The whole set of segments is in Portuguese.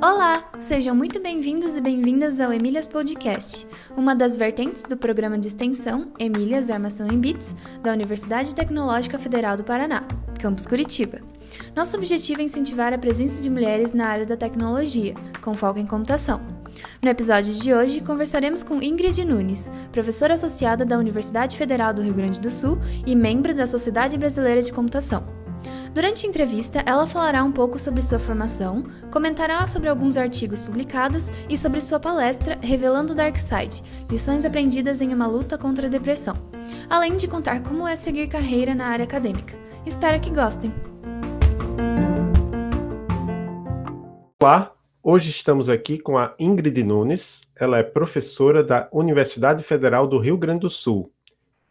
Olá, sejam muito bem-vindos e bem-vindas ao Emílias Podcast, uma das vertentes do programa de extensão Emílias Armação em Bits da Universidade Tecnológica Federal do Paraná, campus Curitiba. Nosso objetivo é incentivar a presença de mulheres na área da tecnologia, com foco em computação. No episódio de hoje, conversaremos com Ingrid Nunes, professora associada da Universidade Federal do Rio Grande do Sul e membro da Sociedade Brasileira de Computação. Durante a entrevista, ela falará um pouco sobre sua formação, comentará sobre alguns artigos publicados e sobre sua palestra Revelando o Dark Side Lições aprendidas em uma luta contra a depressão, além de contar como é seguir carreira na área acadêmica. Espero que gostem! Olá, hoje estamos aqui com a Ingrid Nunes. Ela é professora da Universidade Federal do Rio Grande do Sul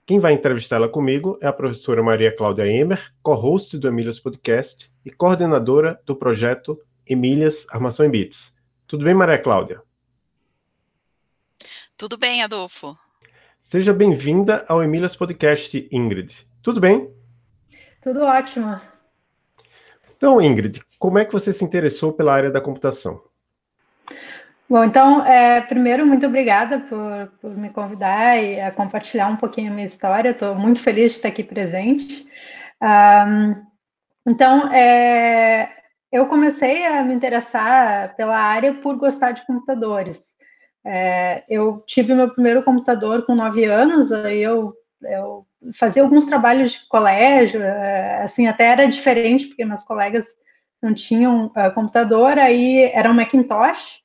quem vai entrevistá-la comigo é a professora Maria Cláudia Emer, co-host do Emílias Podcast e coordenadora do projeto Emílias Armação em Bits. Tudo bem, Maria Cláudia? Tudo bem, Adolfo. Seja bem-vinda ao Emílias Podcast, Ingrid. Tudo bem? Tudo ótimo. Então, Ingrid, como é que você se interessou pela área da computação? Bom, então, é, primeiro, muito obrigada por, por, me convidar e a compartilhar um pouquinho a minha história. Estou muito feliz de estar aqui presente. Um, então, é, eu comecei a me interessar pela área por gostar de computadores. É, eu tive meu primeiro computador com nove anos, aí eu, eu fazia alguns trabalhos de colégio, é, assim, até era diferente, porque meus colegas não tinham uh, computador, aí era um Macintosh,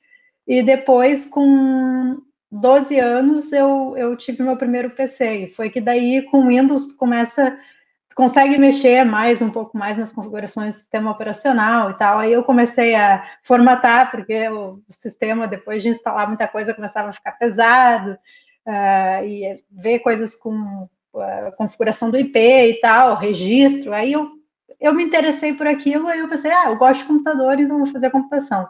e depois, com 12 anos, eu, eu tive meu primeiro PC. E foi que daí, com Windows, começa consegue mexer mais, um pouco mais nas configurações do sistema operacional e tal. Aí eu comecei a formatar, porque o sistema, depois de instalar muita coisa, começava a ficar pesado, uh, e ver coisas com uh, configuração do IP e tal, registro. Aí eu, eu me interessei por aquilo, aí eu pensei, ah, eu gosto de computador, então vou fazer computação.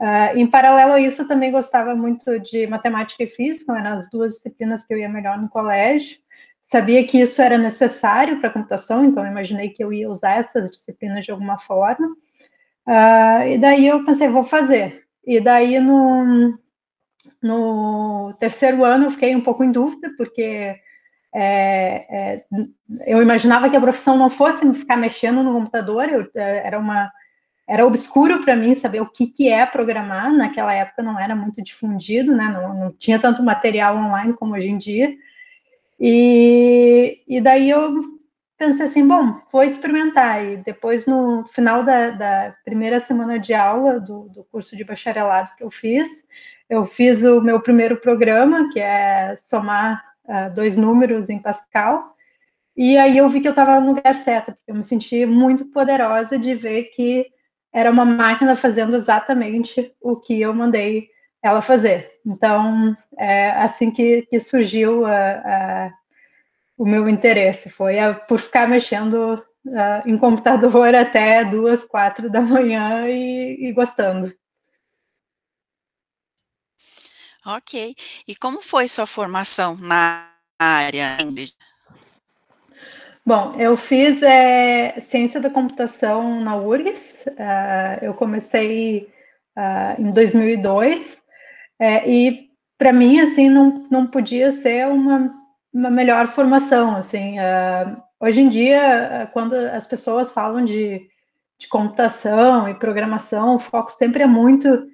Uh, em paralelo a isso, também gostava muito de matemática e física, eram as duas disciplinas que eu ia melhor no colégio. Sabia que isso era necessário para a computação, então imaginei que eu ia usar essas disciplinas de alguma forma. Uh, e daí eu pensei, vou fazer. E daí no, no terceiro ano eu fiquei um pouco em dúvida, porque é, é, eu imaginava que a profissão não fosse ficar mexendo no computador, eu, é, era uma era obscuro para mim saber o que, que é programar, naquela época não era muito difundido, né? não, não tinha tanto material online como hoje em dia. E, e daí eu pensei assim, bom, vou experimentar. E depois, no final da, da primeira semana de aula do, do, curso de bacharelado que eu fiz, eu fiz o meu primeiro programa, que é somar uh, dois números em Pascal. E aí eu vi que eu estava no lugar certo, porque eu me senti muito poderosa de ver que era uma máquina fazendo exatamente o que eu mandei ela fazer. Então, é assim que, que surgiu a, a, o meu interesse, foi por ficar mexendo em computador até duas, quatro da manhã e, e gostando. Ok. E como foi sua formação na área? Bom, eu fiz é, ciência da computação na URGS. Uh, eu comecei uh, em 2002 é, e para mim assim não, não podia ser uma, uma melhor formação. Assim, uh, hoje em dia, quando as pessoas falam de, de computação e programação, o foco sempre é muito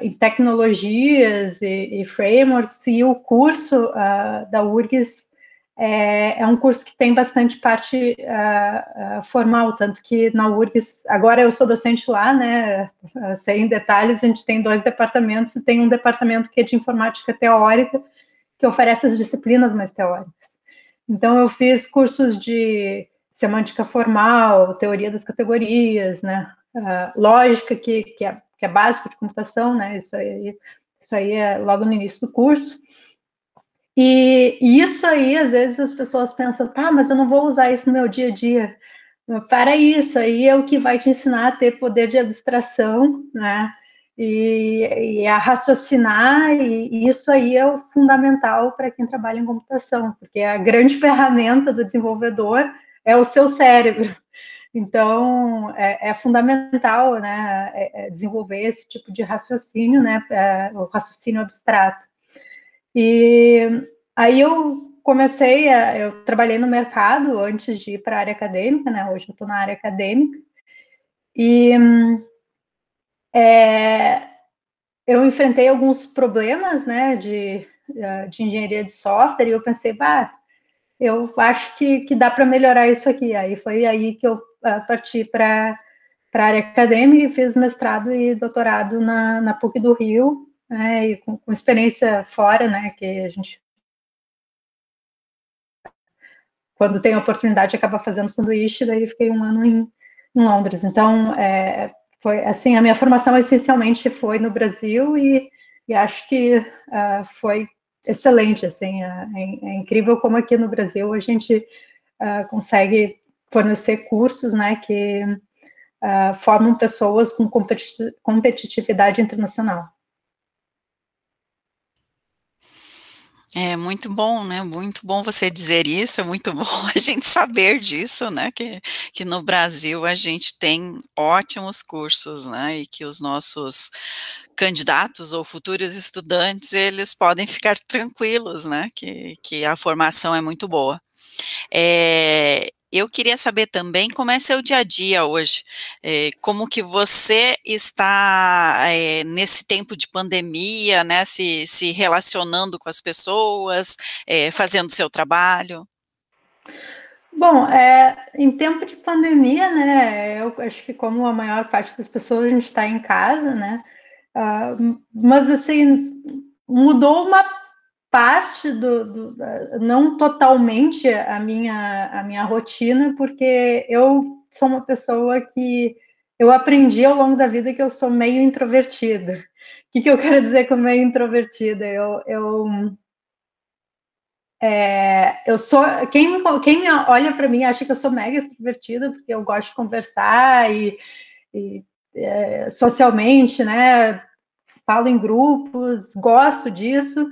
em tecnologias e, e, frameworks e o curso da URGS é, é, um curso que tem bastante parte uh, uh, formal, tanto que na URGS, agora eu sou docente lá, né, uh, sei em detalhes, a gente tem dois departamentos, e tem um departamento que é de informática teórica, que oferece as disciplinas mais teóricas. Então, eu fiz cursos de semântica formal, teoria das categorias, né, lógica, que, que, é, que é básico de computação, né, isso aí, isso aí é logo no início do curso, e, isso aí, às vezes, as pessoas pensam, tá, mas eu não vou usar isso no meu dia a dia. Para isso, aí é o que vai te ensinar a ter poder de abstração, né? E, e a raciocinar, e, e isso aí é o fundamental para quem trabalha em computação, porque a grande ferramenta do desenvolvedor é o seu cérebro. Então, é, é fundamental né, é, é desenvolver esse tipo de raciocínio, né, é, o raciocínio abstrato. E aí eu comecei, a, eu trabalhei no mercado antes de ir para a área acadêmica, né, hoje eu estou na área acadêmica, e é, eu enfrentei alguns problemas, né, de, de engenharia de software, e eu pensei, bah, eu acho que, que dá para melhorar isso aqui. Aí foi aí que eu parti para a área acadêmica e fiz mestrado e doutorado na, na PUC do Rio, né, e com, com, experiência fora, né, que a gente, quando tem a oportunidade, acaba fazendo sanduíche, daí fiquei um ano em, em Londres. Então, é, foi assim, a minha formação essencialmente foi no Brasil e, e acho que uh, foi excelente, assim, é, é, é, incrível como aqui no Brasil a gente uh, consegue fornecer cursos, né, que uh, formam pessoas com competitividade internacional. É muito bom, né? Muito bom você dizer isso, é muito bom a gente saber disso, né? Que, que no Brasil a gente tem ótimos cursos, né? E que os nossos candidatos ou futuros estudantes, eles podem ficar tranquilos, né, que, que a formação é muito boa. É, eu queria saber também como é seu dia a dia hoje, é, como que você está é, nesse tempo de pandemia, né, se, se relacionando com as pessoas, é, fazendo seu trabalho. Bom, é, em tempo de pandemia, né, eu acho que como a maior parte das pessoas a gente está em casa, né, Uh, mas assim mudou uma parte do, do, não totalmente a minha a minha rotina porque eu sou uma pessoa que eu aprendi ao longo da vida que eu sou meio introvertida. O que, que eu quero dizer com meio introvertida? Eu, eu é, eu sou quem quem me olha para mim acha que eu sou mega extrovertida porque eu gosto de conversar e, e é, socialmente, né? Falo em grupos, gosto disso,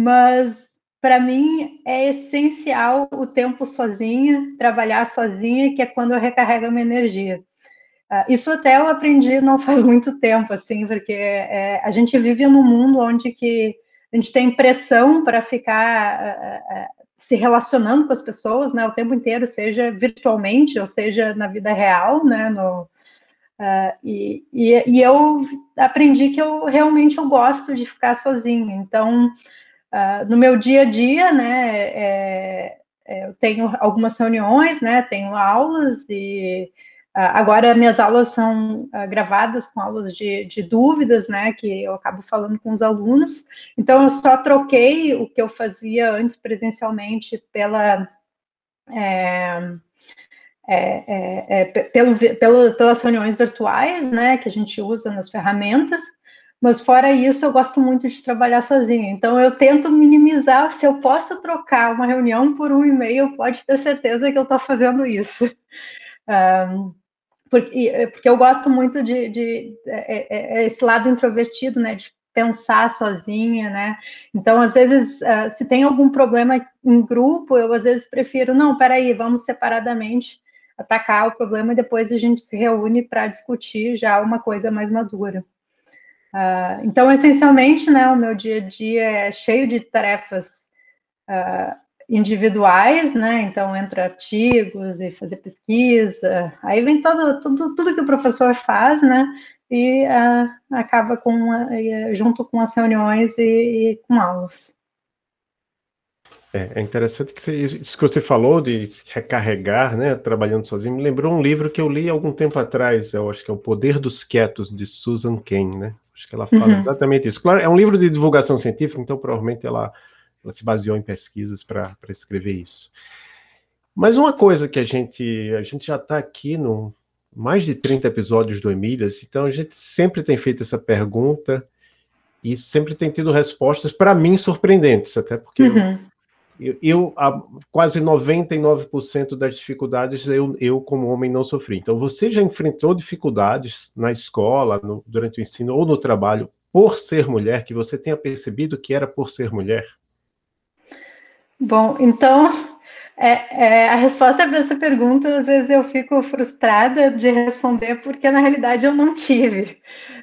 mas para mim é essencial o tempo sozinha, trabalhar sozinha, que é quando eu recarrego a minha energia. Uh, isso até eu aprendi não faz muito tempo, assim, porque é, a gente vive num mundo onde que a gente tem pressão para ficar uh, uh, se relacionando com as pessoas, né, o tempo inteiro, seja virtualmente ou seja na vida real, né, no, Uh, e, e, e, eu aprendi que eu realmente eu gosto de ficar sozinha. Então, uh, no meu dia a dia, né, é, é, eu tenho algumas reuniões, né, tenho aulas e uh, agora minhas aulas são gravadas com aulas de, de, dúvidas, né, que eu acabo falando com os alunos. Então, eu só troquei o que eu fazia antes presencialmente pela é, é, é, é, pelo, pelo, pelas reuniões virtuais, né, que a gente usa nas ferramentas, mas fora isso, eu gosto muito de trabalhar sozinha. Então, eu tento minimizar. Se eu posso trocar uma reunião por um e-mail, pode ter certeza que eu estou fazendo isso. Um, porque, porque, eu gosto muito de, de, de, é, é, esse lado introvertido, né, de pensar sozinha, né? Então, às vezes, uh, se tem algum problema em grupo, eu às vezes prefiro, não, peraí, vamos separadamente atacar o problema e depois a gente se reúne para discutir já uma coisa mais madura. Uh, então, essencialmente, né, o meu dia a dia é cheio de tarefas uh, individuais, né? Então, entre artigos e fazer pesquisa, aí vem todo, tudo, tudo que o professor faz, né? E uh, acaba com junto com as reuniões e, e com aulas. É, é interessante que você, isso que você falou de recarregar, né, trabalhando sozinho, me lembrou um livro que eu li algum tempo atrás, eu acho que é O Poder dos Quietos, de Susan Cain, né? Acho que ela fala uhum. exatamente isso. Claro, é um livro de divulgação científica, então provavelmente ela, ela se baseou em pesquisas para escrever isso. Mas uma coisa que a gente, a gente já está aqui no mais de 30 episódios do Emílias, então a gente sempre tem feito essa pergunta e sempre tem tido respostas, para mim, surpreendentes, até porque uhum. Eu, eu a, quase 99% das dificuldades eu, eu, como homem, não sofri. Então, você já enfrentou dificuldades na escola, no, durante o ensino ou no trabalho, por ser mulher, que você tenha percebido que era por ser mulher? Bom, então, É, é, a resposta para essa pergunta, às vezes eu fico frustrada de responder, porque na realidade eu não tive.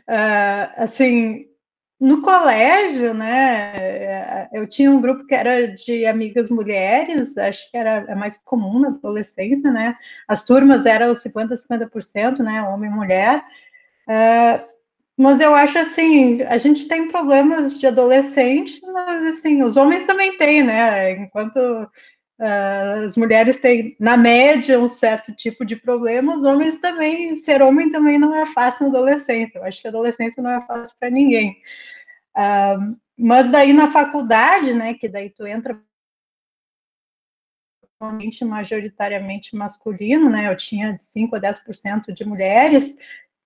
Uh, assim, no colégio, né, eu tinha um grupo que era de amigas mulheres, acho que era é mais comum na adolescência, né, as turmas eram 50%, 50%, né, homem e mulher, uh, mas eu acho assim, a gente tem problemas de adolescente, mas assim, os homens também têm, né? Enquanto as mulheres têm, na média, um certo tipo de problema, os homens também, ser homem também não é fácil na adolescência. Eu acho que a adolescência não é fácil para ninguém. Uh, mas daí na faculdade, né, que daí tu entra majoritariamente masculino, né? Eu tinha de 5 a 10% de mulheres,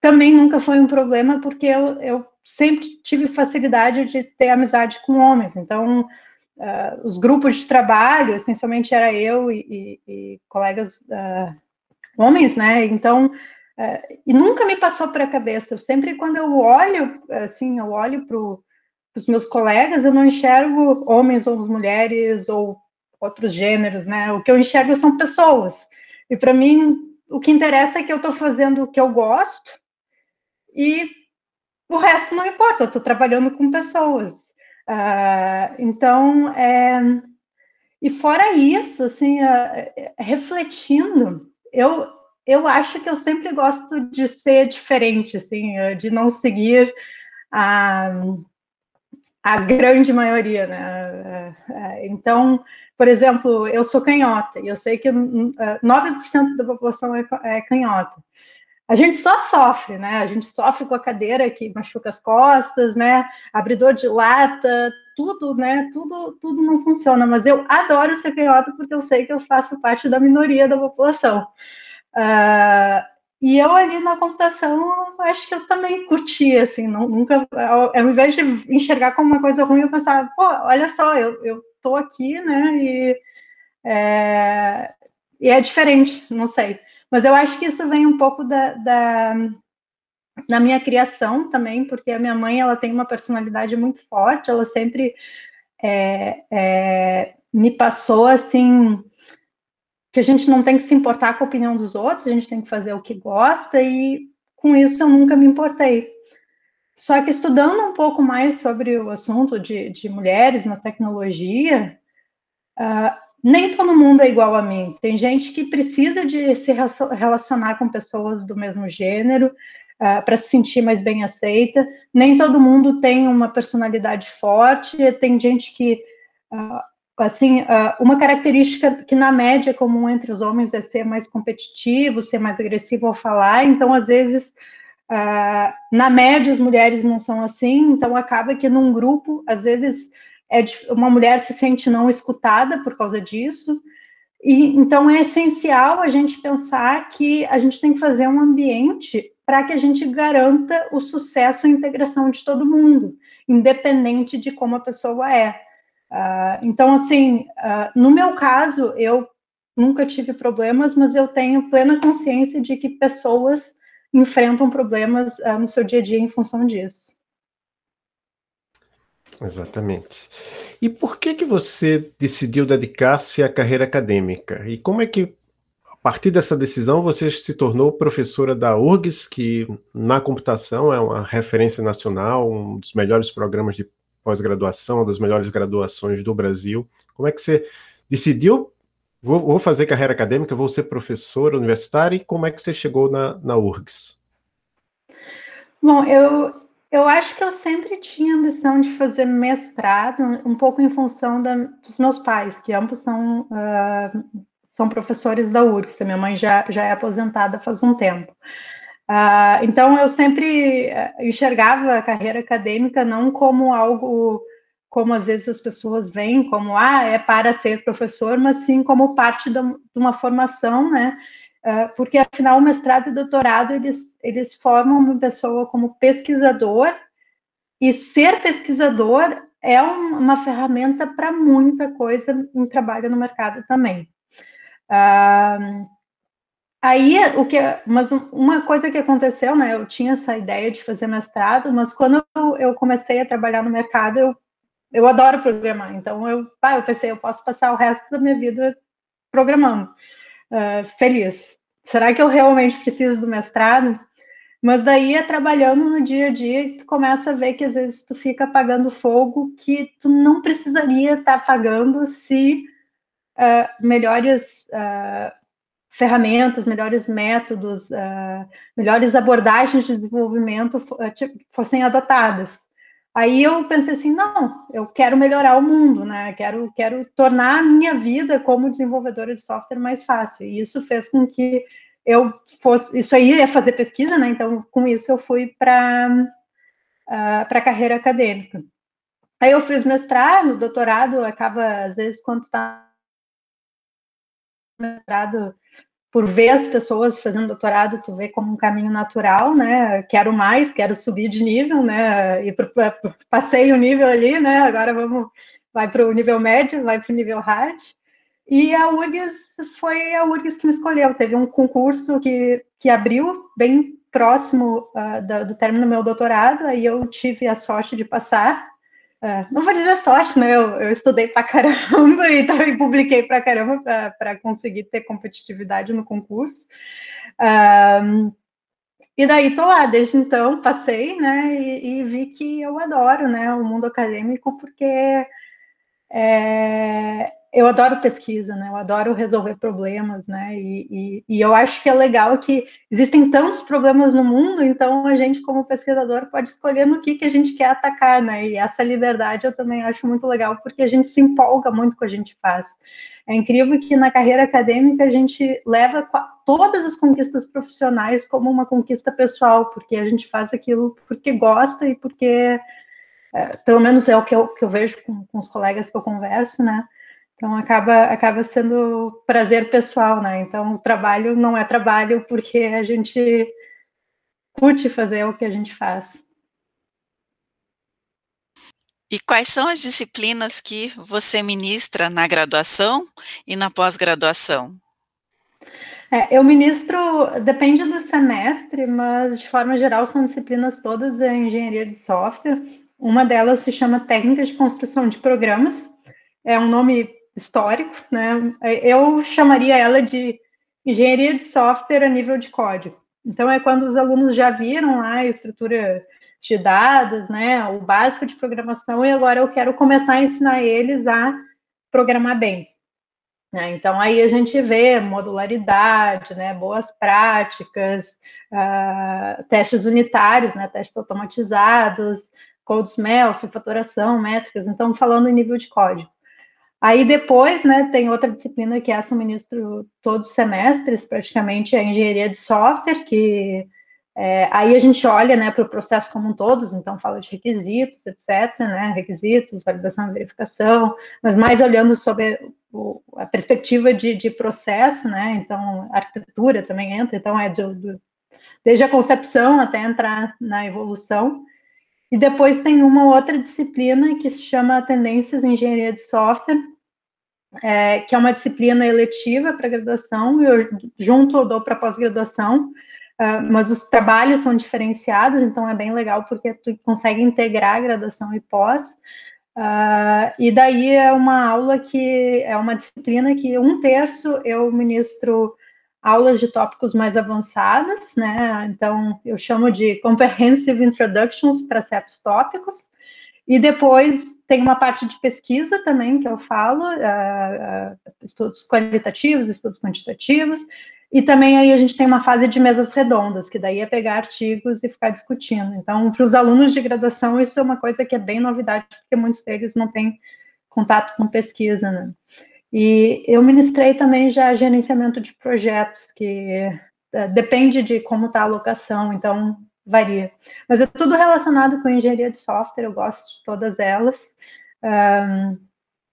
também nunca foi um problema, porque eu, eu sempre tive facilidade de ter amizade com homens. Então, uh, os grupos de trabalho, essencialmente era eu e, e, e colegas uh, homens, né? Então, uh, e nunca me passou para a cabeça. Sempre, quando eu olho, assim, eu olho para os meus colegas, eu não enxergo homens ou mulheres ou outros gêneros, né? O que eu enxergo são pessoas. E para mim, o que interessa é que eu estou fazendo o que eu gosto e o resto não importa, eu estou trabalhando com pessoas. Uh, então, é, e fora isso, assim, uh, refletindo, eu, eu acho que eu sempre gosto de ser diferente, assim, uh, de não seguir a, a grande maioria, né? então, por exemplo, eu sou canhota, e eu sei que 9% da população é, é canhota a gente só sofre, né? A gente sofre com a cadeira que machuca as costas, né? Abridor de lata, tudo, né? Tudo, tudo não funciona. Mas eu adoro ser canhota porque eu sei que eu faço parte da minoria da população. Uh, e eu ali na computação, acho que eu também curti, assim, não, nunca, ao, ao, invés de enxergar como uma coisa ruim, eu pensava, pô, olha só, eu, eu tô aqui, né? E é, e é diferente, não sei. Mas eu acho que isso vem um pouco da, da, da minha criação também, porque a minha mãe ela tem uma personalidade muito forte, ela sempre é, é, me passou assim que a gente não tem que se importar com a opinião dos outros, a gente tem que fazer o que gosta, e com isso eu nunca me importei. Só que estudando um pouco mais sobre o assunto de, de mulheres na tecnologia, uh, nem todo mundo é igual a mim. Tem gente que precisa de se relacionar com pessoas do mesmo gênero uh, ah, para se sentir mais bem aceita. Nem todo mundo tem uma personalidade forte. Tem gente que, uh, assim, uh, uma característica que na média é comum entre os homens é ser mais competitivo, ser mais agressivo ao falar. Então, às vezes, na média, as mulheres não são assim. Então, acaba que num grupo, às vezes é uma mulher se sente não escutada por causa disso. E então é essencial a gente pensar que a gente tem que fazer um ambiente para que a gente garanta o sucesso e a integração de todo mundo, independente de como a pessoa é. Uh, então, assim, uh, no meu caso, eu nunca tive problemas, mas eu tenho plena consciência de que pessoas enfrentam problemas uh, no seu dia a dia em função disso. Exatamente. E por que que você decidiu dedicar-se à carreira acadêmica? E como é que, a partir dessa decisão, você se tornou professora da URGS, que na computação é uma referência nacional, um dos melhores programas de pós-graduação, uma das melhores graduações do Brasil. Como é que você decidiu, vou, vou fazer carreira acadêmica, vou ser professora universitária, e como é que você chegou na, na URGS? Bom, eu, eu acho que eu sempre tinha ambição de fazer mestrado, um pouco em função da, dos meus pais, que ambos são, uh, são professores da URGS. Minha mãe já, já é aposentada faz um tempo. Uh, então, eu sempre eh, enxergava a carreira acadêmica não como algo como às vezes as pessoas veem, como, ah, é para ser professor, mas sim como parte de uma formação, né, porque afinal o mestrado e doutorado eles, eles formam uma pessoa como pesquisador e ser pesquisador é um, uma ferramenta para muita coisa em trabalho no mercado também. Uh, aí o que, mas uma coisa que aconteceu, né? Eu tinha essa ideia de fazer mestrado, mas quando eu, eu comecei a trabalhar no mercado, eu, eu adoro programar. Então eu, ah, eu pensei, eu posso passar o resto da minha vida programando, uh, feliz. Será que eu realmente preciso do mestrado? Mas daí é trabalhando no dia a dia que tu começa a ver que às vezes tu fica apagando fogo que tu não precisaria estar apagando se uh, melhores uh, ferramentas, melhores métodos, uh, melhores abordagens de desenvolvimento fossem adotadas. Aí eu pensei assim, não, eu quero melhorar o mundo, né? Quero, quero tornar a minha vida como desenvolvedora de software mais fácil. E isso fez com que eu fosse, isso aí é fazer pesquisa, né? Então, com isso eu fui para uh, para a carreira acadêmica. Aí eu fiz mestrado, doutorado, acaba às vezes quando está mestrado por ver as pessoas fazendo doutorado, tu vê como um caminho natural, né? Quero mais, quero subir de nível, né? E passei o nível ali, né? Agora vamos, vai para o nível médio, vai para o nível hard. E a URGS foi a URGS que me escolheu. Teve um concurso que, que abriu bem próximo uh, do, do término do meu doutorado, aí eu tive a sorte de passar. Uh, não vou dizer sorte, né? Eu, eu estudei pra caramba e também publiquei pra caramba para conseguir ter competitividade no concurso. E daí tô lá, desde então passei, né? E, e, vi que eu adoro, né? O mundo acadêmico porque é, eu adoro pesquisa, né? Eu adoro resolver problemas, né? E, e, e, eu acho que é legal que existem tantos problemas no mundo, então a gente, como pesquisador, pode escolher no que, que a gente quer atacar, né? E essa liberdade eu também acho muito legal, porque a gente se empolga muito com o que a gente faz. É incrível que na carreira acadêmica a gente leva todas as conquistas profissionais como uma conquista pessoal, porque a gente faz aquilo porque gosta e porque, é, pelo menos é o que eu, que eu vejo com, com os colegas que eu converso, né? Então acaba acaba sendo prazer pessoal, né? Então o trabalho não é trabalho porque a gente curte fazer o que a gente faz. E quais são as disciplinas que você ministra na graduação e na pós-graduação? É, eu ministro, depende do semestre, mas de forma geral são disciplinas todas da engenharia de software. Uma delas se chama Técnicas de Construção de Programas. É um nome histórico, né? Eu chamaria ela de engenharia de software a nível de código. Então é quando os alunos já viram lá a estrutura de dados, né, o básico de programação e agora eu quero começar a ensinar eles a programar bem. Né? Então aí a gente vê modularidade, né, boas práticas, uh, testes unitários, né, testes automatizados, code smell, sulfatoração, métricas. Então falando em nível de código. Aí depois, né, tem outra disciplina que é suministro todos os semestres, praticamente, é a engenharia de software, que é, aí a gente olha, né, para o processo como um todo, então fala de requisitos, etc., né, requisitos, validação e verificação, mas mais olhando sobre o, a perspectiva de, de, processo, né, então arquitetura também entra, então é de, de, desde a concepção até entrar na evolução, e depois tem uma outra disciplina que se chama Tendências em Engenharia de Software, é, que é uma disciplina eletiva para graduação, eu junto eu dou para pós-graduação, uh, mas os trabalhos são diferenciados, então é bem legal porque tu consegue integrar graduação e pós. Uh, e daí é uma aula que é uma disciplina que um terço eu ministro aulas de tópicos mais avançados, né? Então, eu chamo de Comprehensive Introductions para certos tópicos. E depois tem uma parte de pesquisa também que eu falo, uh, uh, estudos qualitativos, estudos quantitativos, e também aí a gente tem uma fase de mesas redondas, que daí é pegar artigos e ficar discutindo. Então, para os alunos de graduação, isso é uma coisa que é bem novidade, porque muitos deles não têm contato com pesquisa, né? E eu ministrei também já gerenciamento de projetos, que uh, depende de como está a alocação, então varia. Mas é tudo relacionado com engenharia de software, eu gosto de todas elas. Um,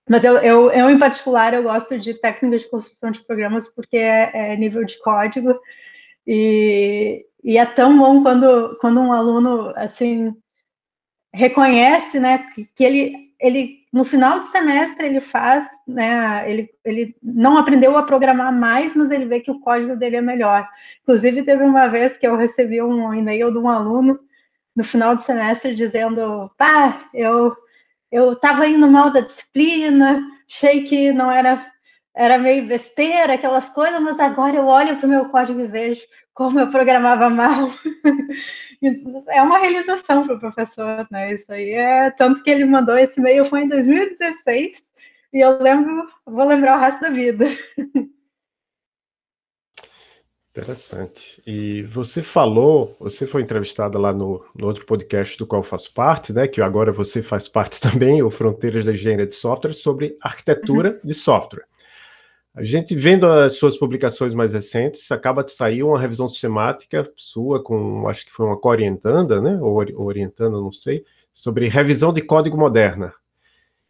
mas eu, eu, eu, em particular, eu gosto de técnicas de construção de programas porque é, é nível de código e, e, é tão bom quando, quando um aluno, assim, reconhece, né, que, que ele ele no final do semestre ele faz, né, ele, ele não aprendeu a programar mais, mas ele vê que o código dele é melhor. Inclusive, teve uma vez que eu recebi um e-mail de um aluno no final do semestre dizendo, pá, eu eu estava indo mal da disciplina, achei que não era era meio besteira, aquelas coisas, mas agora eu olho para o meu código e vejo como eu programava mal. é uma realização para o professor, né? Isso aí é tanto que ele mandou esse e-mail foi em 2016 e eu lembro, vou lembrar o resto da vida. Interessante. E você falou, você foi entrevistada lá no, no, outro podcast do qual faço parte, né? Que agora você faz parte também, o Fronteiras da Engenharia de Software, sobre arquitetura uhum. de software. A gente vendo as suas publicações mais recentes, acaba de sair uma revisão sistemática sua com, acho que foi uma co-orientanda, né? Ou orientanda, não sei, sobre revisão de código moderna.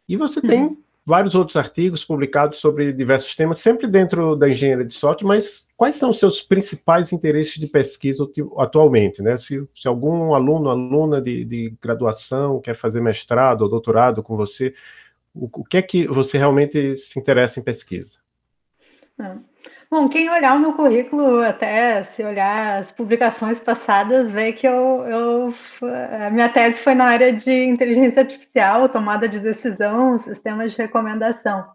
E você tem uhum. vários outros artigos publicados sobre diversos temas, sempre dentro da engenharia de software, mas quais são os seus principais interesses de pesquisa atualmente, né? Se, se algum aluno, aluna de, de, graduação quer fazer mestrado ou doutorado com você, o, o que é que você realmente se interessa em pesquisa? É. Bom, quem olhar o meu currículo, até se olhar as publicações passadas, vê que eu, eu, a minha tese foi na área de inteligência artificial, tomada de decisão, sistemas de recomendação.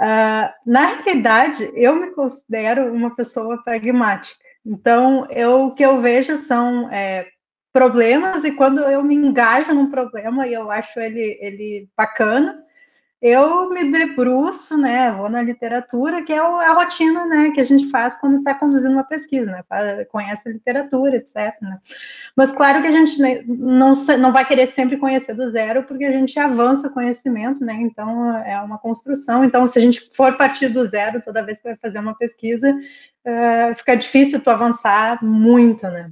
Uh, na realidade, eu me considero uma pessoa pragmática. Então, eu, o que eu vejo são é, problemas, e quando eu me engajo num problema e eu acho ele, ele bacana, eu me debruço, né, vou na literatura, que é a rotina, né, que a gente faz quando está conduzindo uma pesquisa, né, conhece a literatura, etc. Né? Mas claro que a gente não, não vai querer sempre conhecer do zero, porque a gente avança conhecimento, né, então é uma construção. Então, se a gente for partir do zero toda vez que vai fazer uma pesquisa, uh, fica difícil tu avançar muito, né.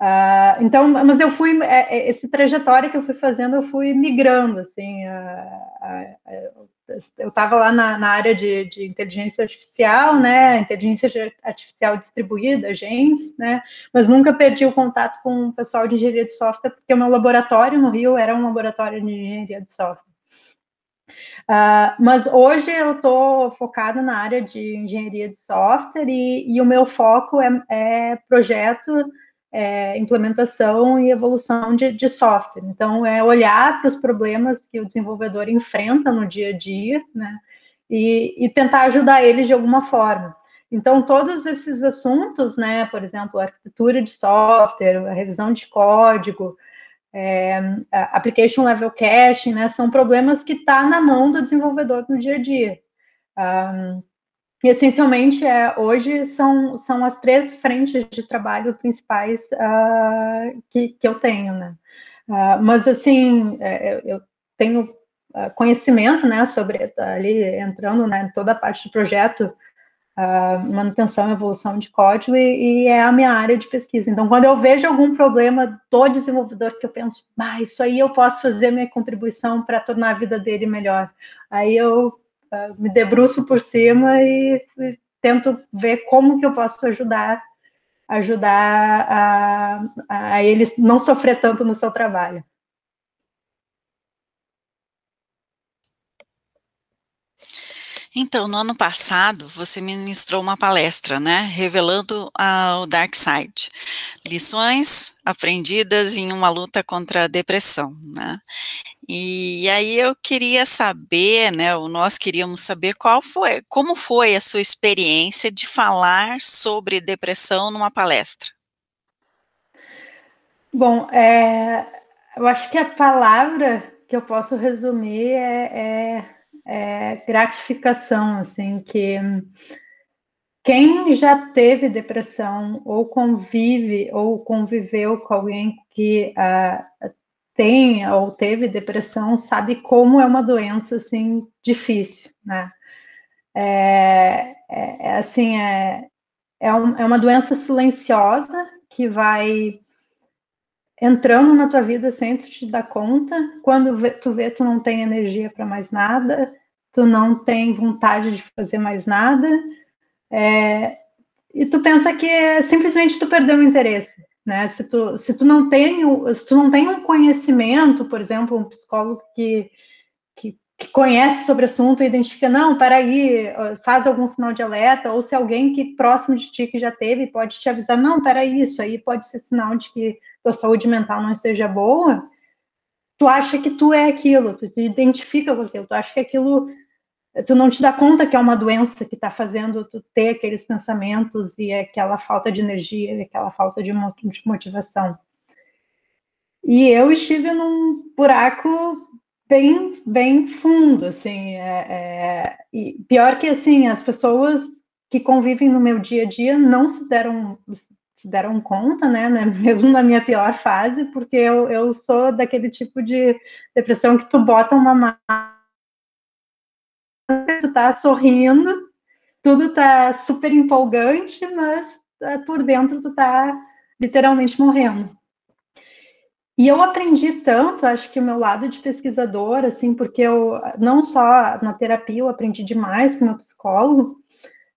Uh, então, mas eu fui, é, é, esse trajetória que eu fui fazendo, eu fui migrando, assim, uh, uh, eu estava lá na, na, área de, de, inteligência artificial, né, inteligência artificial distribuída, GENS, né, mas nunca perdi o contato com o pessoal de engenharia de software, porque o meu laboratório no Rio era um laboratório de engenharia de software. Uh, mas hoje eu estou focada na área de engenharia de software e, e o meu foco é, é projeto é, implementação e evolução de, de, software. Então, é olhar para os problemas que o desenvolvedor enfrenta no dia a dia, né, e, e, tentar ajudar eles de alguma forma. Então, todos esses assuntos, né, por exemplo, arquitetura de software, a revisão de código, é, application level caching, né, são problemas que estão tá na mão do desenvolvedor no dia a dia. Um, e, essencialmente, é, hoje são, são as três frentes de trabalho principais uh, que, que eu tenho, né? Uh, mas, assim, é, eu tenho uh, conhecimento, né, sobre, ali, entrando, né, toda a parte de projeto, manutenção e evolução de código, e, e, é a minha área de pesquisa. Então, quando eu vejo algum problema do desenvolvedor que eu penso, ah, isso aí eu posso fazer minha contribuição para tornar a vida dele melhor, aí eu me debruço por cima e, e, tento ver como que eu posso ajudar ajudar a, a eles não sofrer tanto no seu trabalho. Então, no ano passado, você ministrou uma palestra, né, revelando o Dark Side, lições aprendidas em uma luta contra a depressão, né? E aí eu queria saber, né, nós queríamos saber qual foi, como foi a sua experiência de falar sobre depressão numa palestra. Bom, é, eu acho que a palavra que eu posso resumir é, é é, gratificação, assim, que quem já teve depressão ou convive ou conviveu com alguém que uh, tem ou teve depressão sabe como é uma doença assim difícil, né? É, é, é assim é, é, um, é uma doença silenciosa que vai entrando na tua vida sem tu te dar conta. Quando tu vê, tu não tem energia para mais nada, tu não tem vontade de fazer mais nada, é, e tu pensa que é simplesmente tu perdeu o interesse, né? Se tu, se tu não tem, se tu não tem um conhecimento, por exemplo, um psicólogo que, que, que conhece sobre o assunto e identifica, não, peraí, faz algum sinal de alerta, ou se alguém que próximo de ti que já teve pode te avisar, não, peraí, isso aí pode ser sinal de que tua saúde mental não esteja boa, tu acha que tu é aquilo, tu te identifica com aquilo, tu acha que aquilo tu não te dá conta que é uma doença que está fazendo tu ter aqueles pensamentos e aquela falta de energia, aquela falta de motivação. E eu estive num buraco bem, bem fundo, assim, é, é, pior que, assim, as pessoas que convivem no meu dia a dia não se deram, se deram conta, né, né mesmo na minha pior fase, porque eu, eu sou daquele tipo de depressão que tu bota uma máscara, tu tá sorrindo, tudo tá super empolgante, mas é, por dentro tu tá literalmente morrendo. E eu aprendi tanto, acho que o meu lado de pesquisador, assim, porque eu, não só na terapia, eu aprendi demais com psicólogo,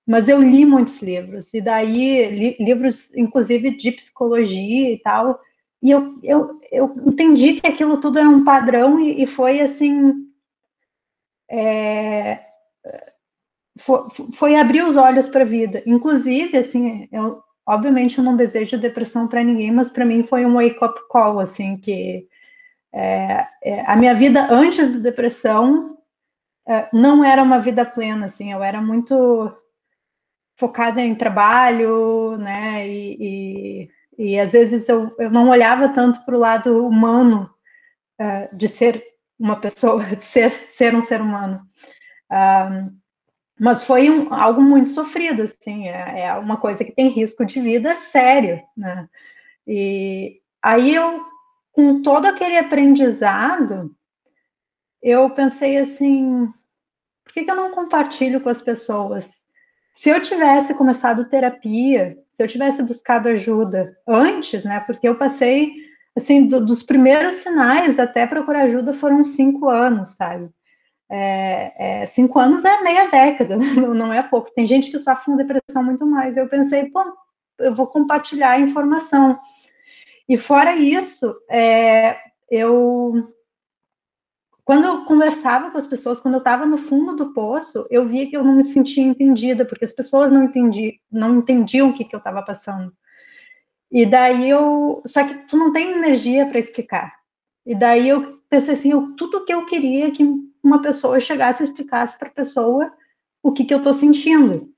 mas eu li muitos livros, e daí, li, livros, inclusive, de psicologia e tal, e eu, eu, eu entendi que aquilo tudo era um padrão, e, e foi, assim, é, foi, foi, abrir os olhos para a vida. Inclusive, assim, eu, Obviamente, eu não desejo depressão para ninguém, mas para mim foi um wake-up call, assim, que é, é, a minha vida antes da depressão é, não era uma vida plena, assim, eu era muito focada em trabalho, né, e, e, e às vezes eu, eu não olhava tanto para o lado humano é, de ser uma pessoa, de ser, ser um ser humano. Um, mas foi um, algo muito sofrido, assim, é, é, uma coisa que tem risco de vida sério, né? E aí eu, com todo aquele aprendizado, eu pensei assim, por que, que eu não compartilho com as pessoas? Se eu tivesse começado terapia, se eu tivesse buscado ajuda antes, né? Porque eu passei, assim, do, dos primeiros sinais até procurar ajuda foram cinco anos, sabe? É, é, cinco anos é meia década, não é pouco. Tem gente que sofre com depressão muito mais. Eu pensei, pô, eu vou compartilhar a informação. E fora isso, é, eu quando eu conversava com as pessoas, quando eu estava no fundo do poço, eu via que eu não me sentia entendida, porque as pessoas não, entendi, não entendiam o que, que eu estava passando. E daí eu. Só que tu não tem energia para explicar. E daí eu pensei assim: eu, tudo que eu queria que uma pessoa chegasse e explicasse para a pessoa o que, que eu estou sentindo.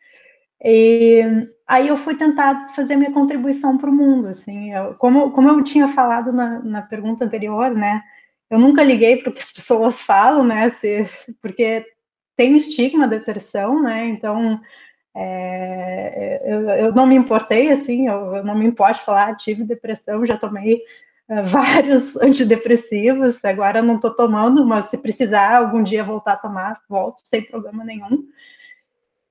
E aí eu fui tentar fazer minha contribuição para o mundo, assim, eu, como, como eu tinha falado na, na pergunta anterior, né, eu nunca liguei para o que as pessoas falam, né, se, porque tem estigma da depressão, né, então é, eu, eu, não me importei, assim, eu, eu não me importo falar, tive depressão, já tomei vários antidepressivos, agora não estou tomando, mas se precisar algum dia voltar a tomar, volto sem problema nenhum.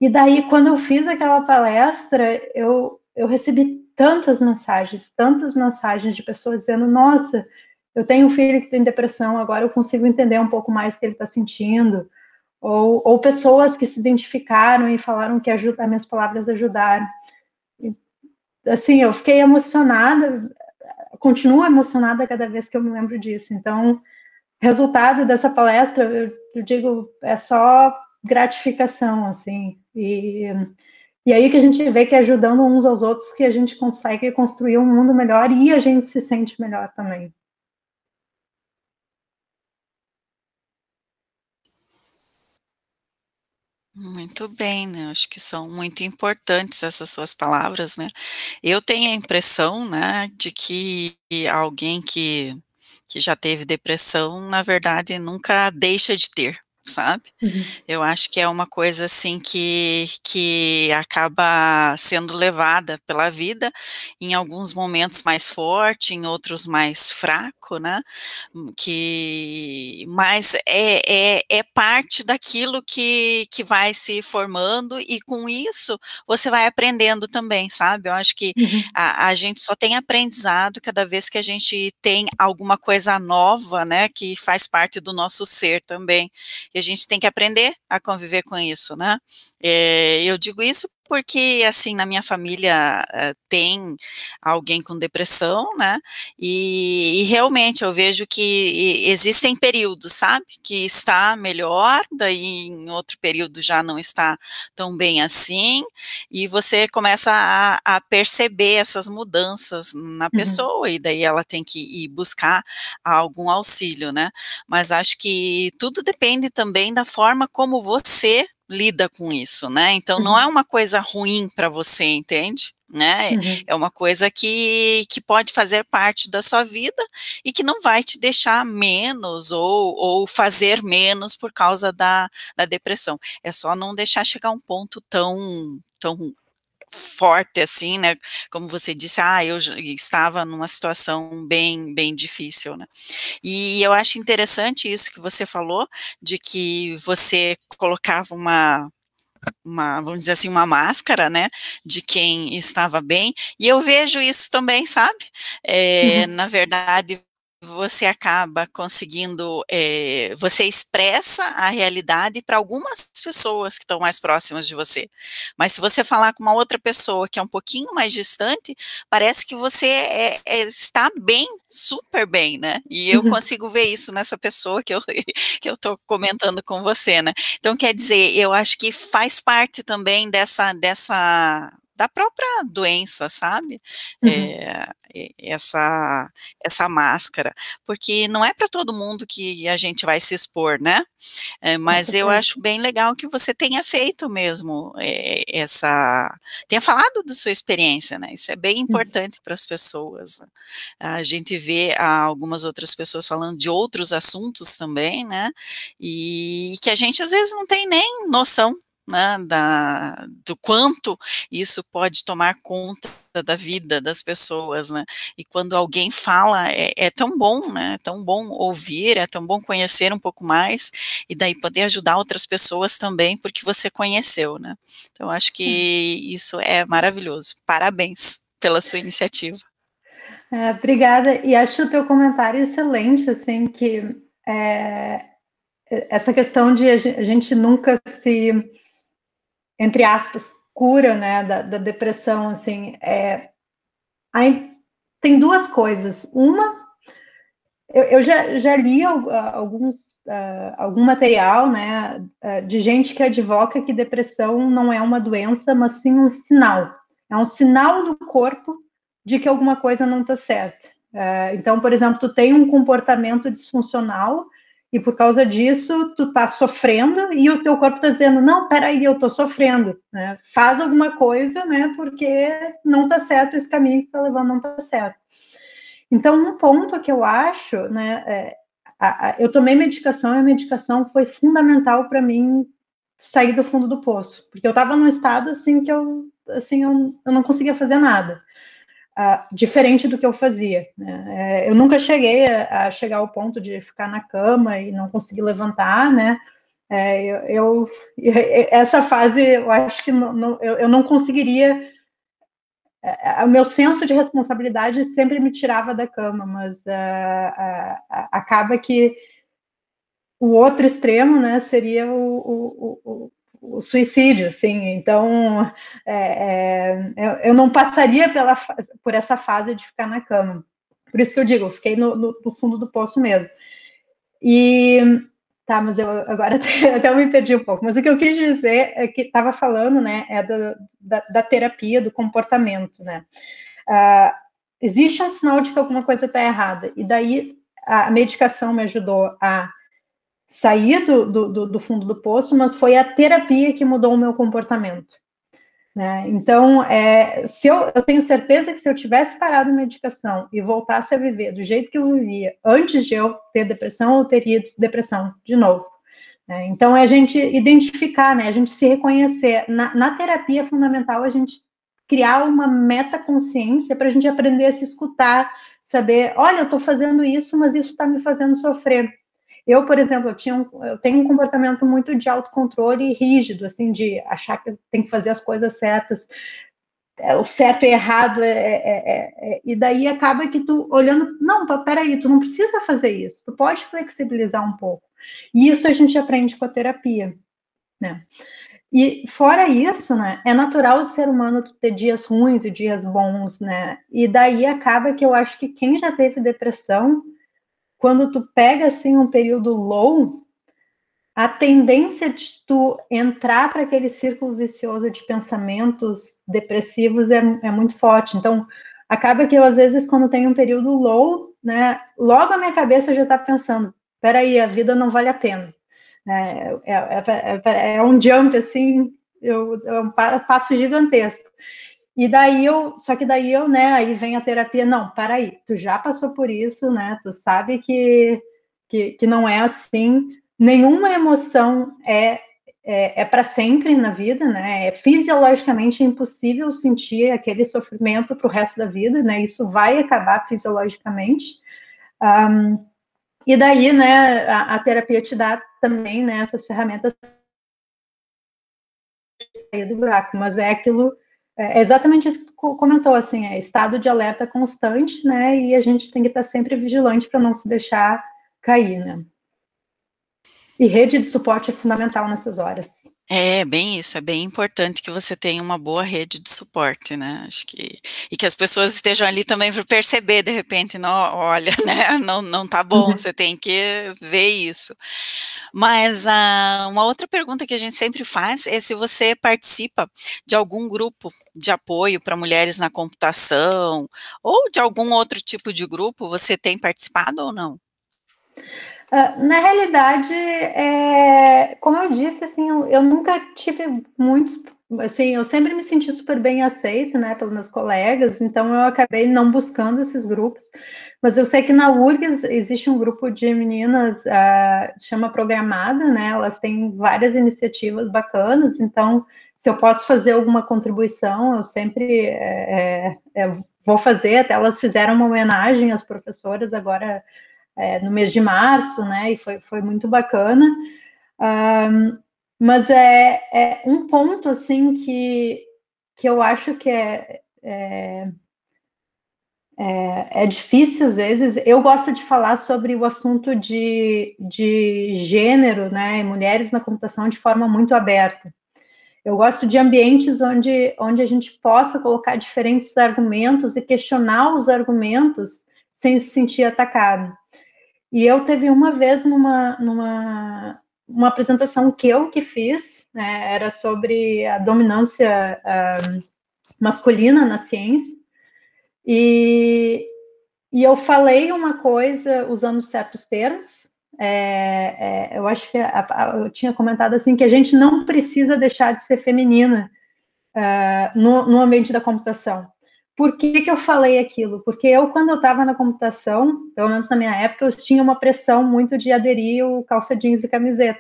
E daí, quando eu fiz aquela palestra, eu, eu recebi tantas mensagens, tantas mensagens de pessoas dizendo: Nossa, eu tenho um filho que tem depressão, agora eu consigo entender um pouco mais o que ele está sentindo. Ou, ou, pessoas que se identificaram e falaram que ajuda, as minhas palavras ajudaram. Assim, eu fiquei emocionada continuo emocionada cada vez que eu me lembro disso. Então, resultado dessa palestra, eu, eu digo, é só gratificação, assim. E, e aí que a gente vê que ajudando uns aos outros que a gente consegue construir um mundo melhor e a gente se sente melhor também. Muito bem, né, acho que são muito importantes essas suas palavras, né. Eu tenho a impressão, né, de que alguém que que já teve depressão, na verdade, nunca deixa de ter sabe? Uhum. Eu acho que é uma coisa assim que, que acaba sendo levada pela vida, em alguns momentos mais forte, em outros mais fraco, né? Que, mas é, é, é parte daquilo que, que vai se formando e com isso você vai aprendendo também, sabe? Eu acho que uhum. a, a gente só tem aprendizado cada vez que a gente tem alguma coisa nova, né? Que faz parte do nosso ser também. E a gente tem que aprender a conviver com isso, né? É, eu digo isso porque, assim, na minha família uh, tem alguém com depressão, né? E, e, realmente eu vejo que existem períodos, sabe? Que está melhor, daí em outro período já não está tão bem assim, e você começa a, a perceber essas mudanças na uhum. pessoa, e daí ela tem que ir buscar algum auxílio, né? Mas acho que tudo depende também da forma como você lida com isso, né? Então uhum. não é uma coisa ruim para você, entende? Né? Uhum. É uma coisa que, que pode fazer parte da sua vida e que não vai te deixar menos ou, ou fazer menos por causa da, da depressão. É só não deixar chegar um ponto tão, tão forte assim, né? Como você disse, ah, eu estava numa situação bem, bem difícil, né? E eu acho interessante isso que você falou, de que você colocava uma uma, vamos dizer assim, uma máscara, né, de quem estava bem, e eu vejo isso também, sabe? É, uhum. Na verdade, você acaba conseguindo, é, você expressa a realidade para algumas pessoas que estão mais próximas de você. Mas se você falar com uma outra pessoa que é um pouquinho mais distante, parece que você é, é, está bem, super bem, né? E eu uhum. consigo ver isso nessa pessoa que eu que eu estou comentando com você, né? Então quer dizer, eu acho que faz parte também dessa dessa da própria doença, sabe? Uhum. É, essa essa máscara, porque não é para todo mundo que a gente vai se expor, né? É, mas eu acho bem legal que você tenha feito mesmo é, essa, tenha falado da sua experiência, né? Isso é bem uhum. importante para as pessoas. A gente vê algumas outras pessoas falando de outros assuntos também, né? E que a gente às vezes não tem nem noção né, da, do quanto isso pode tomar conta da vida das pessoas, né? E quando alguém fala, é, é, tão bom, né? É tão bom ouvir, é tão bom conhecer um pouco mais e daí poder ajudar outras pessoas também, porque você conheceu, né? Então acho que isso é maravilhoso. Parabéns pela sua iniciativa. É, obrigada. E acho o teu comentário excelente, assim, que é, essa questão de a gente nunca se entre aspas, cura, né, da, da depressão, assim, é, aí tem duas coisas. Uma, eu, eu já, já, li alguns, uh, algum material, né, uh, de gente que advoca que depressão não é uma doença, mas sim um sinal. É um sinal do corpo de que alguma coisa não está certa. Uh, então, por exemplo, tu tem um comportamento disfuncional e por causa disso tu tá sofrendo e o teu corpo tá dizendo, não, peraí, eu tô sofrendo, né? Faz alguma coisa, né? Porque não tá certo esse caminho que tá levando, não tá certo. Então, um ponto que eu acho, né, é, a, a, eu tomei medicação e a medicação foi fundamental para mim sair do fundo do poço, porque eu estava num estado assim que eu, assim, eu, eu não conseguia fazer nada diferente do que eu fazia. Né? É, eu nunca cheguei a, a, chegar ao ponto de ficar na cama e não conseguir levantar, né? É, eu, eu, essa fase, eu acho que não, não, eu, eu, não conseguiria. É, é, o meu senso de responsabilidade sempre me tirava da cama, mas uh, acaba que o outro extremo, né, seria o, o, o, o suicídio, assim, então é, é, eu não passaria pela, por essa fase de ficar na cama. Por isso que eu digo, eu fiquei no, no, no fundo do poço mesmo. E tá, mas eu agora até, até me perdi um pouco. Mas o que eu quis dizer é que estava falando, né, é da, da, da, terapia, do comportamento, né? Uh, existe um sinal de que alguma coisa está errada, e daí a medicação me ajudou a sair do, do, do, fundo do poço, mas foi a terapia que mudou o meu comportamento. Né? Então, é, se eu, eu, tenho certeza que se eu tivesse parado a medicação e voltasse a viver do jeito que eu vivia antes de eu ter depressão, eu teria depressão de novo. Né? Então, é a gente identificar, né? a gente se reconhecer. Na, na terapia é fundamental a gente criar uma metaconsciência para a gente aprender a se escutar, saber, olha, eu estou fazendo isso, mas isso está me fazendo sofrer eu, por exemplo, eu, tinha um, eu tenho um comportamento muito de autocontrole rígido, assim, de achar que tem que fazer as coisas certas, é, o certo e errado, é, é, é, é, e daí acaba que tu olhando, não, peraí, tu não precisa fazer isso, tu pode flexibilizar um pouco. E isso a gente aprende com a terapia, né? E fora isso, né, é natural o ser humano ter dias ruins e dias bons, né? E daí acaba que eu acho que quem já teve depressão, quando tu pega assim um período low, a tendência de tu entrar para aquele círculo vicioso de pensamentos depressivos é, é muito forte. Então, acaba que eu, às vezes, quando tenho um período low, né, logo a minha cabeça já está pensando, peraí, a vida não vale a pena. É, é, é, é, é um jump, assim, eu, é um passo gigantesco. E daí eu, só que daí eu, né, aí vem a terapia, não, para aí, tu já passou por isso, né, tu sabe que, que, que não é assim, nenhuma emoção é, é, é para sempre na vida, né, é fisiologicamente impossível sentir aquele sofrimento para o resto da vida, né, isso vai acabar fisiologicamente, um, e daí, né, a, a terapia te dá também né, essas ferramentas sair do buraco, mas é aquilo, é, é exatamente isso que tu comentou, assim, é estado de alerta constante, né, e a gente tem que estar sempre vigilante para não se deixar cair, né. E rede de suporte é fundamental nessas horas. É, bem isso, é bem importante que você tenha uma boa rede de suporte, né, acho que, e que as pessoas estejam ali também para perceber, de repente, não, olha, né, não, não tá bom, uhum. você tem que ver isso. Mas ah, uma outra pergunta que a gente sempre faz é se você participa de algum grupo de apoio para mulheres na computação, ou de algum outro tipo de grupo, você tem participado ou não? Ah, na realidade, é, como eu disse, assim, eu, nunca tive muitos, assim, eu sempre me senti super bem aceita, né, pelos meus colegas, então eu acabei não buscando esses grupos, mas eu sei que na URGS existe um grupo de meninas, uh, chama Programada, né, elas têm várias iniciativas bacanas, então, se eu posso fazer alguma contribuição, eu sempre é, é, vou fazer, até elas fizeram uma homenagem às professoras agora, é, no mês de março, né? E foi, foi muito bacana. Um, mas é, é, um ponto assim que, que eu acho que é, é, é, é, difícil às vezes. Eu gosto de falar sobre o assunto de, de gênero, né? Mulheres na computação de forma muito aberta. Eu gosto de ambientes onde, onde a gente possa colocar diferentes argumentos e questionar os argumentos sem se sentir atacado. E eu teve uma vez numa, numa uma apresentação que eu que fiz, né, era sobre a dominância uh, masculina na ciência, e, e eu falei uma coisa usando certos termos, é, é, eu acho que a, a, eu tinha comentado assim, que a gente não precisa deixar de ser feminina uh, no, no ambiente da computação, por que, que eu falei aquilo? Porque eu, quando eu estava na computação, pelo menos na minha época, eu tinha uma pressão muito de aderir o calça jeans e camiseta.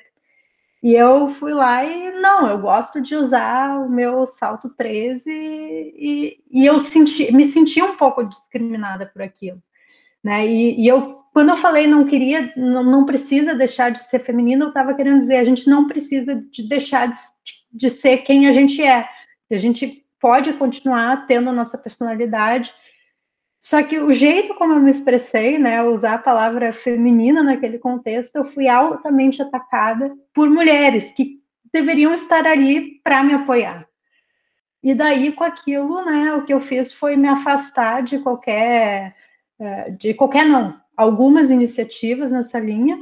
E eu fui lá e, não, eu gosto de usar o meu salto 13 e, e eu senti, me senti um pouco discriminada por aquilo. Né? E, e eu, quando eu falei não queria, não, não precisa deixar de ser feminino, eu estava querendo dizer, a gente não precisa de deixar de, de ser quem a gente é. A gente pode continuar tendo a nossa personalidade. Só que o jeito como eu me expressei, né, usar a palavra feminina naquele contexto, eu fui altamente atacada por mulheres que deveriam estar ali para me apoiar. E daí, com aquilo, né, o que eu fiz foi me afastar de qualquer, é, de qualquer não, algumas iniciativas nessa linha.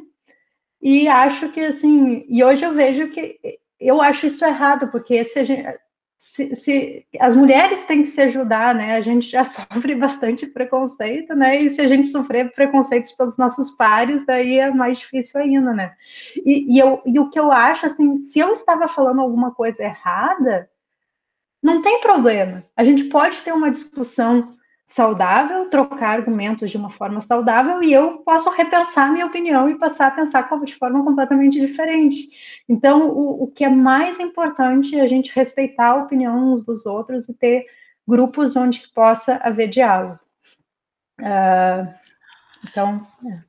E acho que, assim, e hoje eu vejo que eu acho isso errado, porque se a gente, se, se, as mulheres têm que se ajudar, né? A gente já sofre bastante preconceito, né? E se a gente sofrer preconceitos pelos nossos pares, daí é mais difícil ainda, né? E, e, eu, e o que eu acho, assim, se eu estava falando alguma coisa errada, não tem problema. A gente pode ter uma discussão saudável, trocar argumentos de uma forma saudável e eu posso repensar minha opinião e passar a pensar de forma completamente diferente. Então, o, o que é mais importante é a gente respeitar a opinião uns dos outros e ter grupos onde possa haver diálogo. Uh, então, é.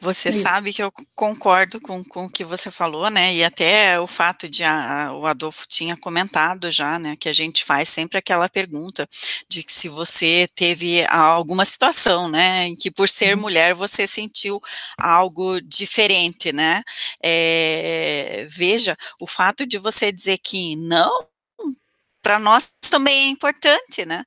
Você Isso. sabe que eu concordo com, com o que você falou, né? E até o fato de a, o Adolfo tinha comentado já, né? Que a gente faz sempre aquela pergunta de que se você teve alguma situação, né? Em que por ser uhum. mulher você sentiu algo diferente, né? É, veja, o fato de você dizer que não para nós também é importante, né?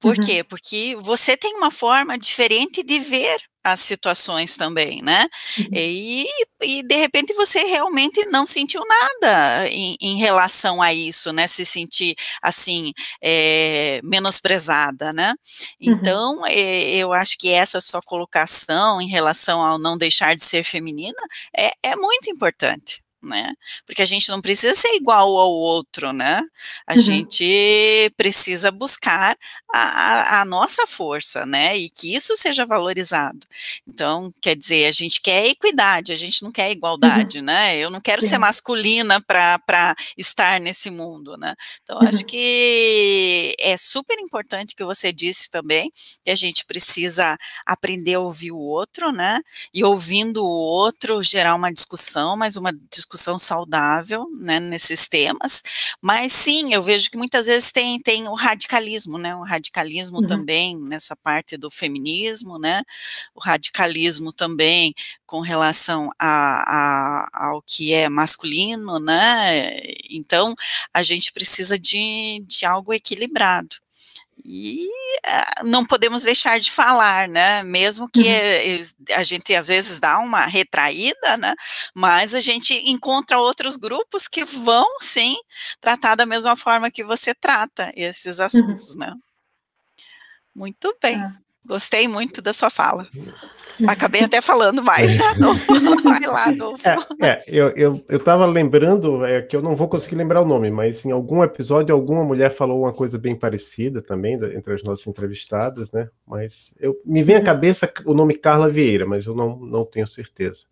Por uhum. quê? Porque você tem uma forma diferente de ver as situações também, né? Uhum. E, e de repente você realmente não sentiu nada em, em relação a isso, né? Se sentir assim é, menosprezada, né? Uhum. Então é, eu acho que essa sua colocação em relação ao não deixar de ser feminina é, é muito importante né? Porque a gente não precisa ser igual ao outro, né? A uhum. gente precisa buscar a, a, nossa força, né? E que isso seja valorizado. Então, quer dizer, a gente quer equidade, a gente não quer uhum. igualdade, uhum. né? Eu não quero Sim. ser masculina para estar nesse mundo, né? Então, uhum. acho que é super importante que você disse também que a gente precisa aprender a ouvir o outro, né? E ouvindo o outro, gerar uma discussão, mas uma discussão discussão saudável, né, nesses temas, mas sim, eu vejo que muitas vezes tem, tem o radicalismo, né, o radicalismo uhum. também nessa parte do feminismo, né, o radicalismo também com relação a, a, ao que é masculino, né, então a gente precisa de, de algo equilibrado. E uh, não podemos deixar de falar, né? Mesmo que uhum. a gente às vezes dá uma retraída, né? Mas a gente encontra outros grupos que vão sim tratar da mesma forma que você trata esses uhum. assuntos, uhum. né? Muito bem. É. Gostei muito da sua fala. Acabei até falando mais, tá, Adolfo? Vai lá, Adolfo. É, é eu estava eu, eu lembrando, é, que eu não vou conseguir lembrar o nome, mas em algum episódio alguma mulher falou uma coisa bem parecida também, entre as nossas entrevistadas, né? Mas eu, me vem à uhum. cabeça o nome Carla Vieira, mas eu não, não tenho certeza.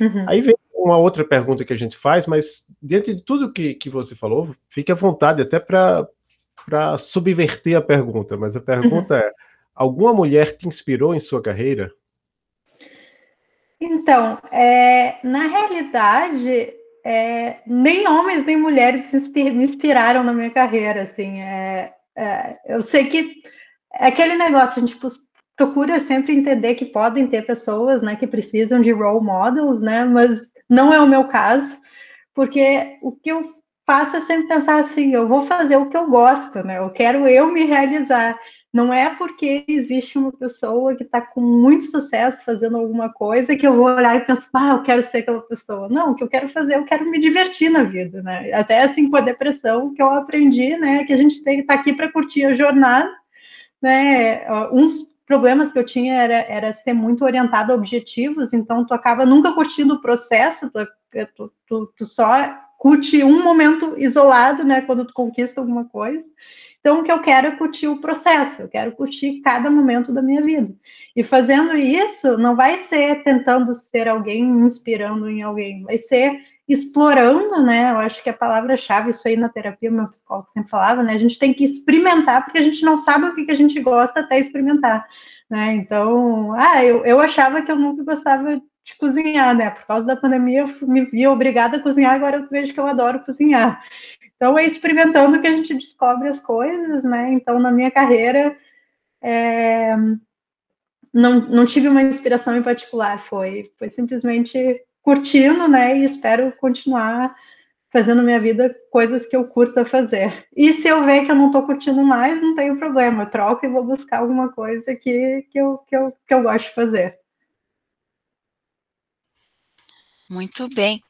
Uhum. Aí vem uma outra pergunta que a gente faz, mas dentro de tudo que, que você falou, fique à vontade até para subverter a pergunta, mas a pergunta uhum. é: alguma mulher te inspirou em sua carreira? Então, é, na realidade, é, nem homens nem mulheres me inspiraram na minha carreira, assim, é, é, eu sei que é aquele negócio, a gente procura sempre entender que podem ter pessoas, né, que precisam de role models, né, mas não é o meu caso, porque o que eu faço é sempre pensar assim, eu vou fazer o que eu gosto, né, eu quero eu me realizar, não é porque existe uma pessoa que está com muito sucesso fazendo alguma coisa que eu vou olhar e penso, ah, eu quero ser aquela pessoa. Não, o que eu quero fazer, eu quero me divertir na vida, né? Até assim com a depressão que eu aprendi, né, que a gente tem que estar tá aqui para curtir a jornada, né? Uns problemas que eu tinha era, era ser muito orientado a objetivos, então tu acaba nunca curtindo o processo, tu, tu, tu, tu só curte um momento isolado, né, quando tu conquista alguma coisa. Então, o que eu quero é curtir o processo, eu quero curtir cada momento da minha vida. E fazendo isso, não vai ser tentando ser alguém, inspirando em alguém, vai ser explorando, né? Eu acho que a palavra-chave, isso aí na terapia, meu psicólogo sempre falava, né? A gente tem que experimentar, porque a gente não sabe o que, a gente gosta até experimentar, né? Então, ah, eu, eu achava que eu nunca gostava de cozinhar, né? Por causa da pandemia, eu me vi obrigada a cozinhar, agora eu vejo que eu adoro cozinhar. Então, é experimentando que a gente descobre as coisas, né? Então, na minha carreira, é, não, não tive uma inspiração em particular, foi, foi simplesmente curtindo, né? E espero continuar fazendo minha vida coisas que eu curta fazer. E se eu ver que eu não estou curtindo mais, não tem problema, eu troco e vou buscar alguma coisa que, que, eu, que, eu, que eu gosto de fazer. Muito bem.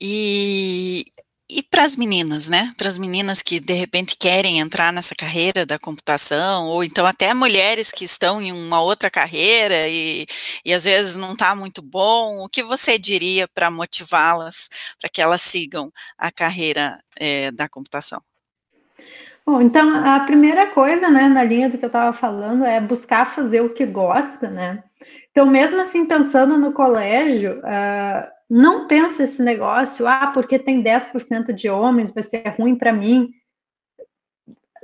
E e para as meninas, né? Para as meninas que de repente querem entrar nessa carreira da computação, ou então até mulheres que estão em uma outra carreira e, e às vezes não está muito bom, o que você diria para motivá-las, para que elas sigam a carreira é, da computação? Bom, então a primeira coisa, né, na linha do que eu estava falando, é buscar fazer o que gosta, né? Então, mesmo assim, pensando no colégio, uh, não pensa esse negócio, ah, porque tem 10% de homens, vai ser ruim para mim.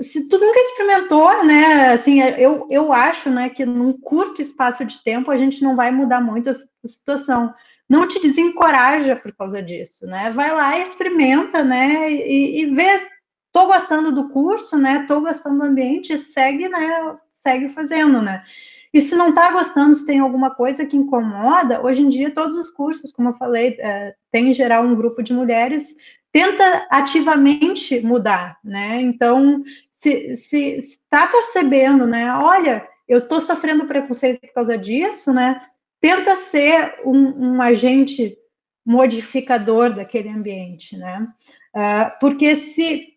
se tu nunca experimentou, né, assim, eu, eu acho, né, que num curto espaço de tempo a gente não vai mudar muito a situação. Não te desencoraja por causa disso, né? Vai lá, experimenta, né, e, e vê, tô gostando do curso, né, tô gostando do ambiente, segue, né, segue fazendo, né. E se não está gostando, se tem alguma coisa que incomoda, hoje em dia todos os cursos, como eu falei, é, tem em geral um grupo de mulheres, tenta ativamente mudar, né? Então, se está percebendo, né? Olha, eu estou sofrendo preconceito por causa disso, né? Tenta ser um, um agente modificador daquele ambiente, né? Uh, porque se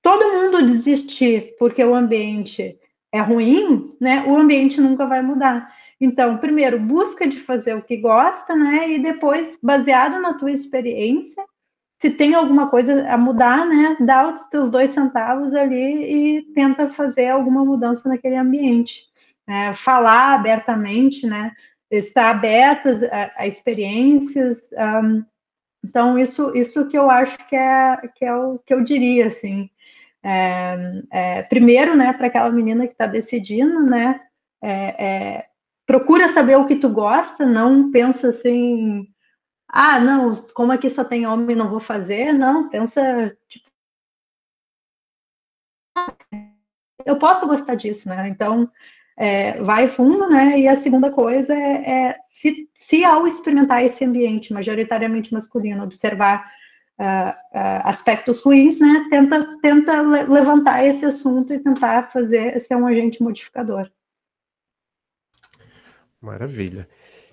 todo mundo desistir porque o ambiente é ruim, né, o ambiente nunca vai mudar. Então, primeiro, busca de fazer o que gosta, né, e depois, baseado na tua experiência, se tem alguma coisa a mudar, né, dá os teus dois centavos ali e tenta fazer alguma mudança naquele ambiente. É, falar abertamente, né, estar aberta a, a experiências. Um, então, isso, isso que eu acho que é, que é o que eu diria, assim. É, é, primeiro, né, para aquela menina que está decidindo, né, é, é, procura saber o que tu gosta, não pensa assim, ah, não, como aqui só tem homem, não vou fazer, não, pensa, tipo, eu posso gostar disso, né, então, é, vai fundo, né, e a segunda coisa é, é se, se ao experimentar esse ambiente majoritariamente masculino, observar uh, uh, aspectos ruins, né, tenta, tenta levantar esse assunto e tentar fazer ser um agente modificador. Maravilha.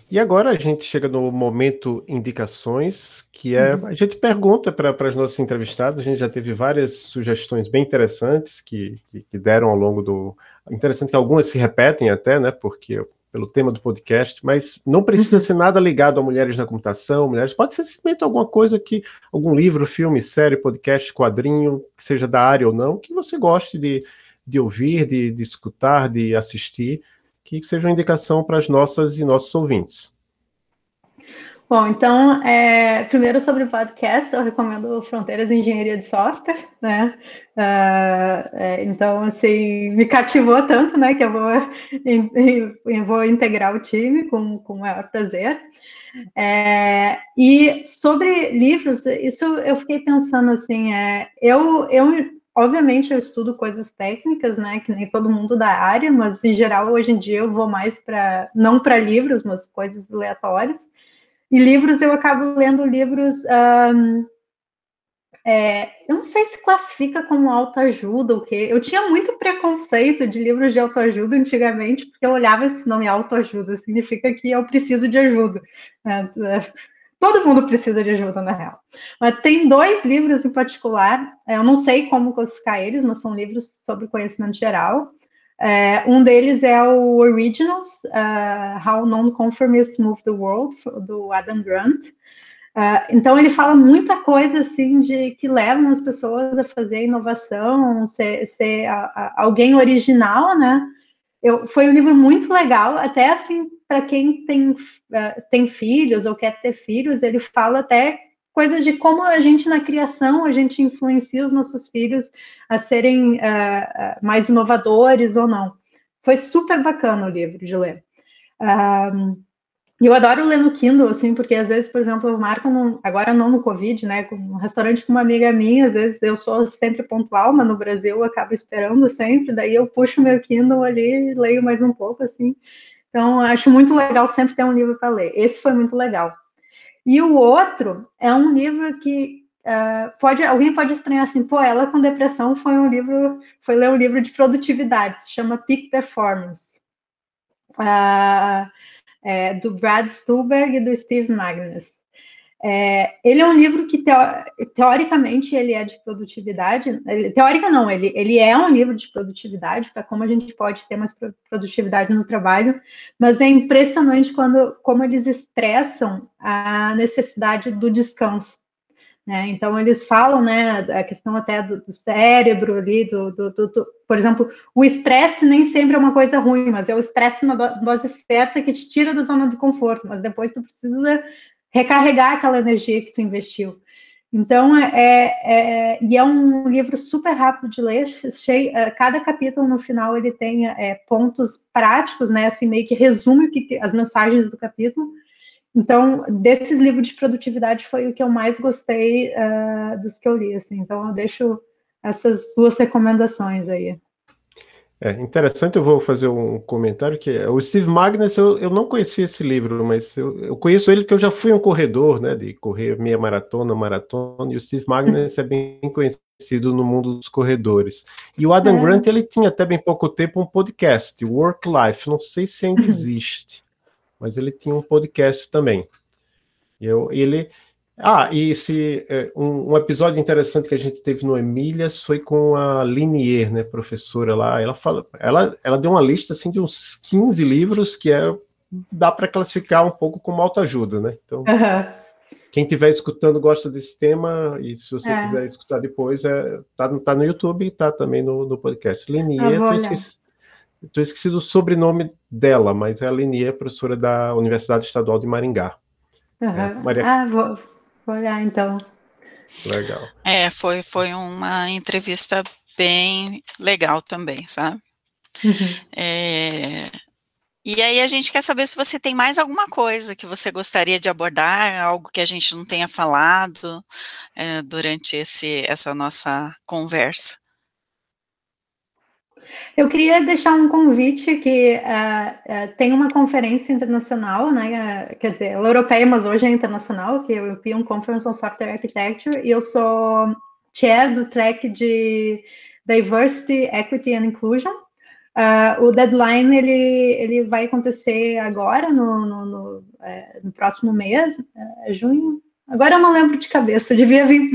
E agora a gente chega no momento indicações, que é uhum. a gente pergunta para as nossas entrevistadas, a gente já teve várias sugestões bem interessantes que, que, que, deram ao longo do. Interessante que algumas se repetem até, né? Porque pelo tema do podcast, mas não precisa uhum. ser nada ligado a mulheres na computação, mulheres, pode ser simplesmente alguma coisa que, algum livro, filme, série, podcast, quadrinho, seja da área ou não, que você goste de, de ouvir, de, de escutar, de assistir, que seja uma indicação para as nossas e nossos ouvintes. Bom, então, é, primeiro sobre o podcast, eu recomendo Fronteiras em Engenharia de Software, né? Uh, é, então, assim, me cativou tanto, né, que eu vou, eu vou integrar o time com, com o maior prazer. É, e sobre livros, isso eu fiquei pensando, assim, é, eu, eu, obviamente, eu estudo coisas técnicas, né, que nem todo mundo da área, mas, em geral, hoje em dia eu vou mais para, não para livros, mas coisas aleatórias. E livros, eu acabo lendo livros. Um, é, eu não sei se classifica como autoajuda o quê. Eu tinha muito preconceito de livros de autoajuda antigamente, porque eu olhava esse nome autoajuda, significa que eu preciso de ajuda. Né? Todo mundo precisa de ajuda, na real. Mas tem dois livros em particular, eu não sei como classificar eles, mas são livros sobre conhecimento geral. É, um deles é o Originals, uh, How Non-Conformists Move the World, do Adam Grant. Uh, então ele fala muita coisa assim de que levam as pessoas a fazer inovação, ser, ser a, a, alguém original, né? Eu, foi um livro muito legal, até assim para quem tem, uh, tem filhos ou quer ter filhos, ele fala até coisas de como a gente na criação a gente influencia os nossos filhos a serem uh, mais inovadores ou não. Foi super bacana o livro de ler. Um, eu adoro ler no Kindle, assim, porque às vezes, por exemplo, eu marco, no, agora não no Covid, né, um restaurante com uma amiga minha, às vezes eu sou sempre pontual, mas no Brasil eu acabo esperando sempre, daí eu puxo meu Kindle ali leio mais um pouco, assim. Então, acho muito legal sempre ter um livro para ler. Esse foi muito legal. E o outro é um livro que uh, pode alguém pode estranhar assim, pô, ela com depressão foi um livro, foi ler um livro de produtividade, se chama Peak Performance, uh, é, do Brad Stulberg e do Steve Magnus. É, ele é um livro que, teoricamente, ele é de produtividade. Teórica não, ele, ele é um livro de produtividade, para como a gente pode ter mais produtividade no trabalho, mas é impressionante quando, como eles expressam a necessidade do descanso. Né? Então, eles falam, né, a questão até do, do cérebro ali, do, do, do, por exemplo, o estresse nem sempre é uma coisa ruim, mas é o estresse na dose certa que te tira da zona de conforto, mas depois tu precisa recarregar aquela energia que tu investiu. Então, é, é, é, e é um livro super rápido de ler, cheio, é, cada capítulo no final ele tem é, pontos práticos, né, assim, meio que resume que, as mensagens do capítulo. Então, desses livros de produtividade foi o que eu mais gostei uh, dos que eu li, assim. Então, eu deixo essas duas recomendações aí. É interessante, eu vou fazer um comentário que é, o Steve Magnus, eu, eu não conhecia esse livro, mas eu, eu conheço ele porque eu já fui um corredor, né, de correr meia maratona, maratona, e o Steve Magnus é bem conhecido no mundo dos corredores. E o Adam é. Grant, ele tinha até bem pouco tempo um podcast, Work Life, não sei se ainda existe, mas ele tinha um podcast também. E eu, ele, ah, e esse é, um, um, episódio interessante que a gente teve no Emílias foi com a Linier, né, professora lá. Ela fala, ela, ela deu uma lista assim de uns 15 livros que é dá para classificar um pouco como autoajuda, né? Então, uhum. quem estiver escutando gosta desse tema e se você é. quiser escutar depois, é, tá, tá no YouTube e tá também no, no podcast. Linier, eu esqueci, tô esquecido o sobrenome dela, mas é a Linier, professora da Universidade Estadual de Maringá. Uhum. É, Maria... Ah, vou, Vou olhar então. Legal. É, foi, foi uma entrevista bem legal também, sabe? Uhum. É, e aí a gente quer saber se você tem mais alguma coisa que você gostaria de abordar, algo que a gente não tenha falado é, durante esse, essa nossa conversa. Eu queria deixar um convite que uh, uh, tem uma conferência internacional, né, uh, quer dizer, ela é europeia, mas hoje é internacional, que é o European Conference on Software Architecture, e eu sou chair do track de Diversity, Equity and Inclusion. o deadline, ele, ele vai acontecer agora, no, no, no, no próximo mês, junho, Agora eu não lembro de cabeça, devia, vir,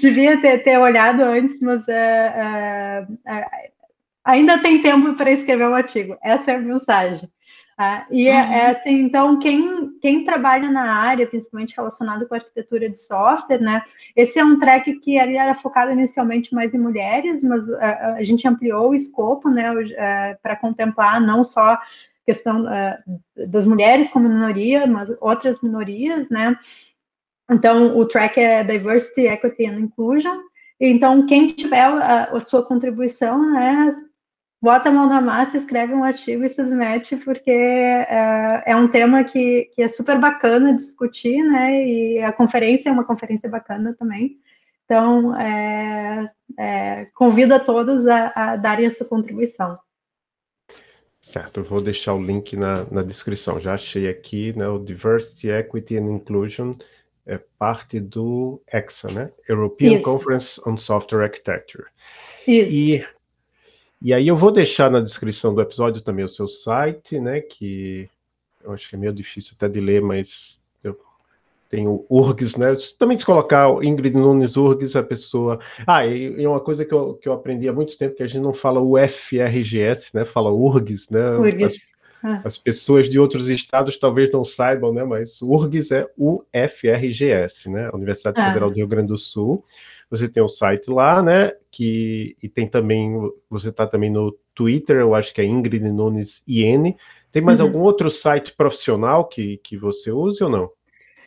devia ter, ter olhado antes, mas uh, uh, uh, ainda tem tempo para escrever um artigo. Essa é a mensagem. Tá? E é, é, uhum. assim, então, quem, quem trabalha na área, principalmente relacionado com a arquitetura de software, né? Esse é um track que ele era focado inicialmente mais em mulheres, mas a, é, a gente ampliou o escopo, né, é, para contemplar não só questão uh, das mulheres como minoria, mas outras minorias, né? Então, o track é Diversity, Equity and Inclusion. Então, quem tiver a, a sua contribuição, né, bota a mão na massa, escreve um artigo e submete, porque é, é um tema que, que, é super bacana discutir, né? E a conferência é uma conferência bacana também. Então, é, é, convido a todos a, a, darem a sua contribuição. Certo, eu vou deixar o link na, na descrição. Já achei aqui, né? O Diversity, Equity and Inclusion é parte do EXA, né? European Isso. Conference on Software Architecture. Isso. E e aí eu vou deixar na descrição do episódio também o seu site, né? Que eu acho que é meio difícil até de ler, mas eu tenho URGS, né? Também se colocar Ingrid Nunes URGS, a pessoa. Ah, e, uma coisa que eu, que eu aprendi há muito tempo, que a gente não fala UFRGS, né? Fala URGS, né? URGS. As, ah. as pessoas de outros estados talvez não saibam, né? Mas URGS é UFRGS, né? Universidade ah. Federal do Rio Grande do Sul. Você tem o site lá, né? Que, e tem também, você está também no Twitter, eu acho que é Ingrid Nunes IN. Tem mais uhum. algum outro site profissional que, que você use ou não?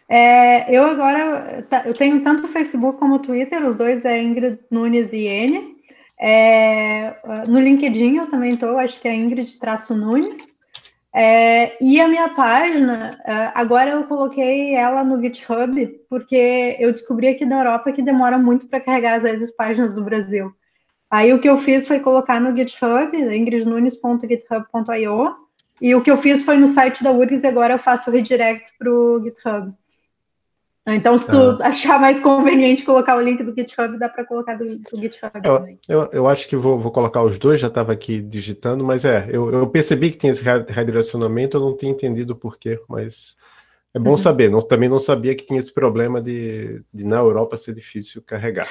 É, eu agora, tá, eu tenho tanto o Facebook como o Twitter, os dois é Ingrid Nunes IN. É, no LinkedIn eu também estou, acho que é Ingrid-Nunes. É, e a minha página, é, agora eu coloquei ela no GitHub, porque eu descobri aqui na Europa que demora muito para carregar, às vezes, páginas do Brasil. Aí o que eu fiz foi colocar no GitHub, ingridnunes.github.io, e o que eu fiz foi no site da URGS e agora eu faço o redirect para o GitHub. Então, se tu ah. achar mais conveniente colocar o link do GitHub, dá para colocar do, do GitHub eu, também. Eu, eu acho que vou, vou colocar os dois, já estava aqui digitando, mas é, eu, eu, percebi que tinha esse redirecionamento, eu não tinha entendido o porquê, mas é bom uhum. saber. Não, também não sabia que tinha esse problema de, de na Europa ser difícil carregar.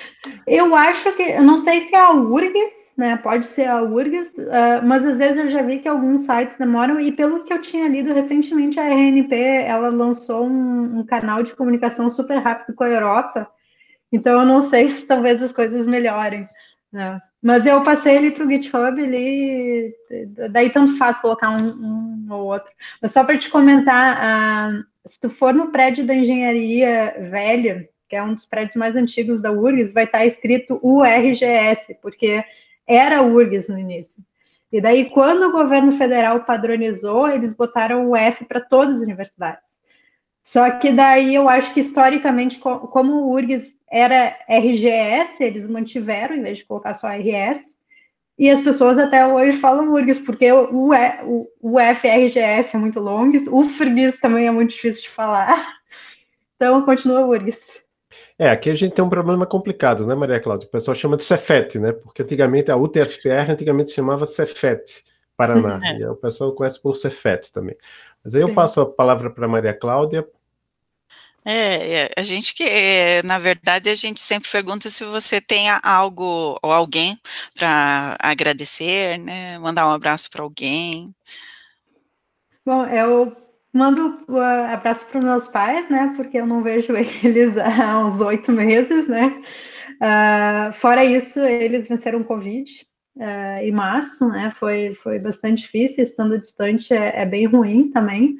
Eu acho que, eu não sei se é a URGS né? Pode ser a URGS, uh, mas às vezes eu já vi que alguns sites demoram, e pelo que eu tinha lido recentemente, a RNP ela lançou um, um canal de comunicação super rápido com a Europa, então eu não sei se talvez as coisas melhorem. Né? Mas eu passei ele para o GitHub, ele, daí tanto faz colocar um, um ou outro. Mas só para te comentar, uh, se tu for no prédio da engenharia velha, que é um dos prédios mais antigos da URGS, vai estar escrito URGS, porque era URGS no início. E daí, quando o governo federal padronizou, eles botaram o F para todas as universidades. Só que daí eu acho que historicamente, como o URGS era RGS, eles mantiveram, em vez de colocar só RS, e as pessoas até hoje falam URGS, porque o, o, o FRGS é muito longo, o FRGS também é muito difícil de falar. Então, continua URGS. É, aqui a gente tem um problema complicado, né, Maria Cláudia? O pessoal chama de Cefet, né? Porque antigamente a UTFPR antigamente chamava Cefet, Paraná. É. E o pessoal conhece por Cefet também. Mas aí eu Sim. passo a palavra para Maria Cláudia é, é, a gente que, é, na verdade, a gente sempre pergunta se você tem algo ou alguém para agradecer, né? Mandar um abraço para alguém. Bom, eu mando um abraço para os meus pais, né? Porque eu não vejo eles há uns oito meses, né? Uh, fora isso, eles venceram Covid uh, em março, né? Foi, foi bastante difícil, estando distante é, é bem ruim também.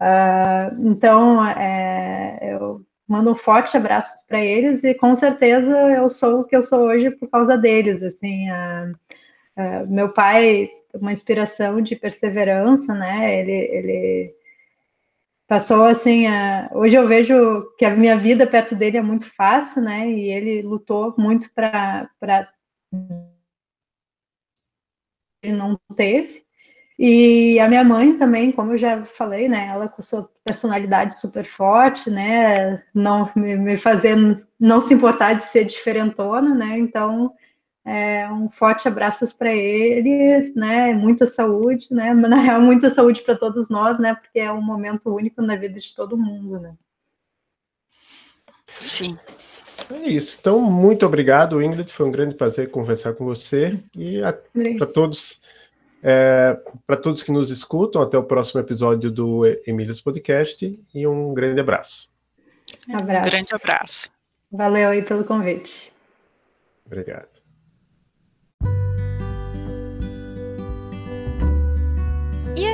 Uh, então, é, eu mando um forte abraço para eles e com certeza eu sou o que eu sou hoje por causa deles. Assim, meu pai uma inspiração de perseverança, né? Ele, ele passou assim. hoje eu vejo que a minha vida perto dele é muito fácil, né? E ele lutou muito para ele não teve. E a minha mãe também, como eu já falei, né, ela com sua personalidade super forte, né, não me, me fazer não se importar de ser diferentona, né, então é, um forte abraço para eles, né, muita saúde, né, na real muita saúde para todos nós, né, porque é um momento único na vida de todo mundo, né. Sim. É isso. Então, muito obrigado, Ingrid. Foi um grande prazer conversar com você e para todos é, Para todos que nos escutam, até o próximo episódio do Emílios Podcast e um grande abraço. abraço. Um grande abraço. Valeu aí pelo convite. Obrigado.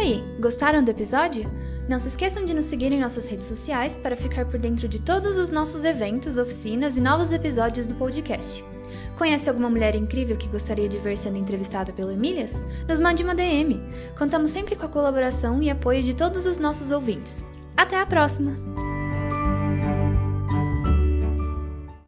Aí, gostaram do episódio? Não se esqueçam de nos seguir em nossas redes sociais para ficar por dentro de todos os nossos eventos, oficinas e novos episódios do podcast. Conhece alguma mulher incrível que gostaria de ver sendo entrevistada pelo Emílias? Nos mande uma DM. Contamos sempre com a colaboração e apoio de todos os nossos ouvintes. Até a próxima!